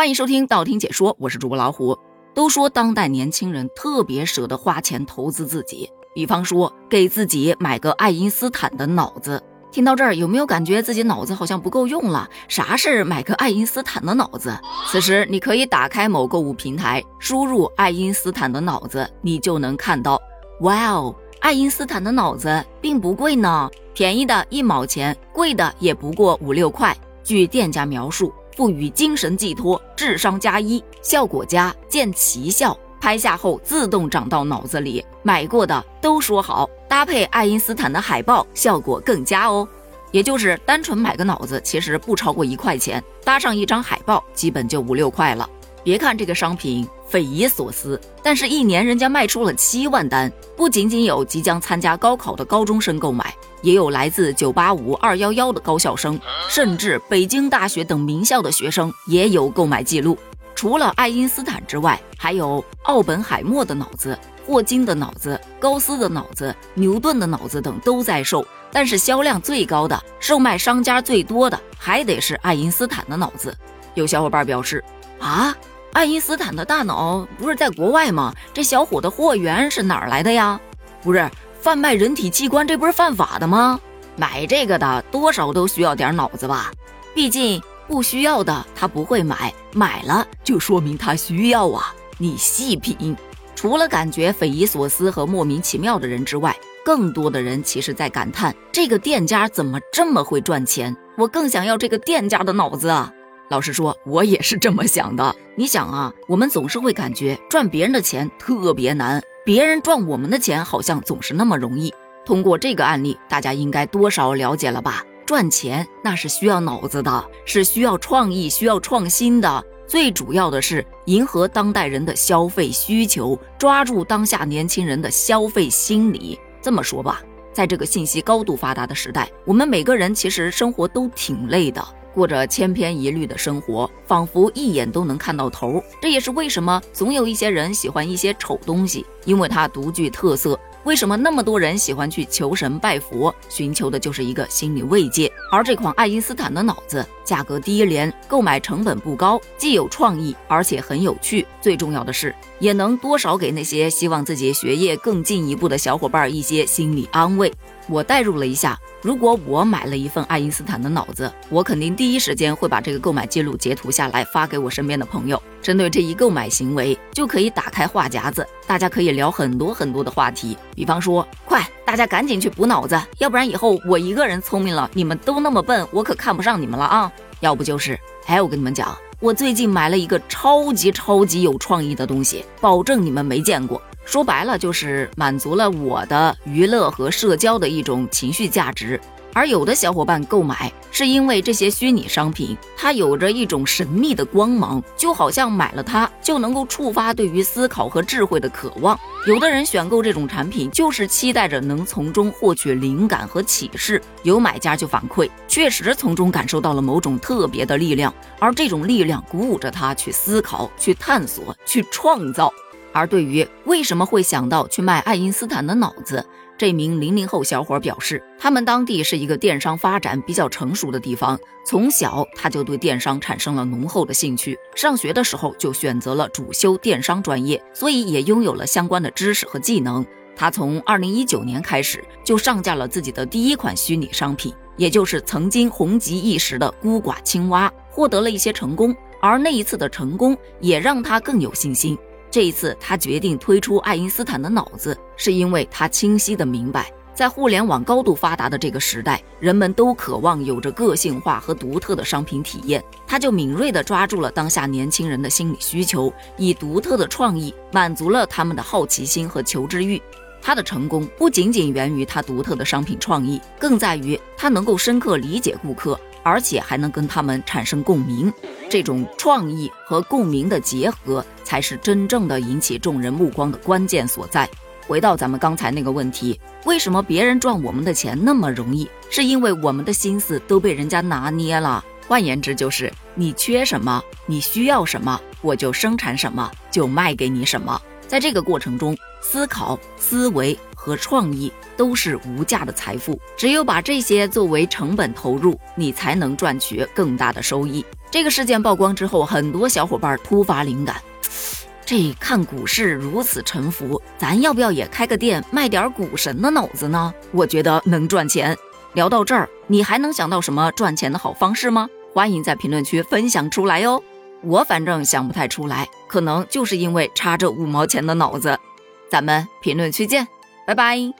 欢迎收听道听解说，我是主播老虎。都说当代年轻人特别舍得花钱投资自己，比方说给自己买个爱因斯坦的脑子。听到这儿，有没有感觉自己脑子好像不够用了？啥是买个爱因斯坦的脑子？此时你可以打开某购物平台，输入爱因斯坦的脑子，你就能看到，哇哦，爱因斯坦的脑子并不贵呢，便宜的一毛钱，贵的也不过五六块。据店家描述。赋予精神寄托，智商加一，效果佳，见奇效。拍下后自动长到脑子里，买过的都说好。搭配爱因斯坦的海报，效果更佳哦。也就是单纯买个脑子，其实不超过一块钱，搭上一张海报，基本就五六块了。别看这个商品匪夷所思，但是一年人家卖出了七万单，不仅仅有即将参加高考的高中生购买。也有来自九八五、二幺幺的高校生，甚至北京大学等名校的学生也有购买记录。除了爱因斯坦之外，还有奥本海默的脑子、霍金的脑子、高斯的脑子、牛顿的脑子等都在售。但是销量最高的、售卖商家最多的，还得是爱因斯坦的脑子。有小伙伴表示：啊，爱因斯坦的大脑不是在国外吗？这小伙的货源是哪儿来的呀？不是。贩卖人体器官，这不是犯法的吗？买这个的多少都需要点脑子吧？毕竟不需要的他不会买，买了就说明他需要啊！你细品，除了感觉匪夷所思和莫名其妙的人之外，更多的人其实在感叹这个店家怎么这么会赚钱？我更想要这个店家的脑子啊！老实说，我也是这么想的。你想啊，我们总是会感觉赚别人的钱特别难。别人赚我们的钱好像总是那么容易。通过这个案例，大家应该多少了解了吧？赚钱那是需要脑子的，是需要创意、需要创新的。最主要的是迎合当代人的消费需求，抓住当下年轻人的消费心理。这么说吧，在这个信息高度发达的时代，我们每个人其实生活都挺累的。过着千篇一律的生活，仿佛一眼都能看到头。这也是为什么总有一些人喜欢一些丑东西，因为它独具特色。为什么那么多人喜欢去求神拜佛，寻求的就是一个心理慰藉？而这款爱因斯坦的脑子，价格低廉，购买成本不高，既有创意，而且很有趣。最重要的是，也能多少给那些希望自己学业更进一步的小伙伴一些心理安慰。我代入了一下，如果我买了一份爱因斯坦的脑子，我肯定第一时间会把这个购买记录截图下来发给我身边的朋友。针对这一购买行为，就可以打开话匣子，大家可以聊很多很多的话题。比方说，快，大家赶紧去补脑子，要不然以后我一个人聪明了，你们都那么笨，我可看不上你们了啊！要不就是，哎，我跟你们讲，我最近买了一个超级超级有创意的东西，保证你们没见过。说白了就是满足了我的娱乐和社交的一种情绪价值，而有的小伙伴购买是因为这些虚拟商品它有着一种神秘的光芒，就好像买了它就能够触发对于思考和智慧的渴望。有的人选购这种产品就是期待着能从中获取灵感和启示，有买家就反馈，确实从中感受到了某种特别的力量，而这种力量鼓舞着他去思考、去探索、去创造。而对于为什么会想到去卖爱因斯坦的脑子，这名零零后小伙表示，他们当地是一个电商发展比较成熟的地方，从小他就对电商产生了浓厚的兴趣，上学的时候就选择了主修电商专业，所以也拥有了相关的知识和技能。他从二零一九年开始就上架了自己的第一款虚拟商品，也就是曾经红极一时的孤寡青蛙，获得了一些成功，而那一次的成功也让他更有信心。这一次，他决定推出爱因斯坦的脑子，是因为他清晰的明白，在互联网高度发达的这个时代，人们都渴望有着个性化和独特的商品体验。他就敏锐地抓住了当下年轻人的心理需求，以独特的创意满足了他们的好奇心和求知欲。他的成功不仅仅源于他独特的商品创意，更在于他能够深刻理解顾客。而且还能跟他们产生共鸣，这种创意和共鸣的结合，才是真正的引起众人目光的关键所在。回到咱们刚才那个问题，为什么别人赚我们的钱那么容易？是因为我们的心思都被人家拿捏了。换言之，就是你缺什么，你需要什么，我就生产什么，就卖给你什么。在这个过程中，思考、思维和创意都是无价的财富。只有把这些作为成本投入，你才能赚取更大的收益。这个事件曝光之后，很多小伙伴突发灵感，这看股市如此沉浮，咱要不要也开个店卖点股神的脑子呢？我觉得能赚钱。聊到这儿，你还能想到什么赚钱的好方式吗？欢迎在评论区分享出来哟。我反正想不太出来，可能就是因为插着五毛钱的脑子。咱们评论区见，拜拜。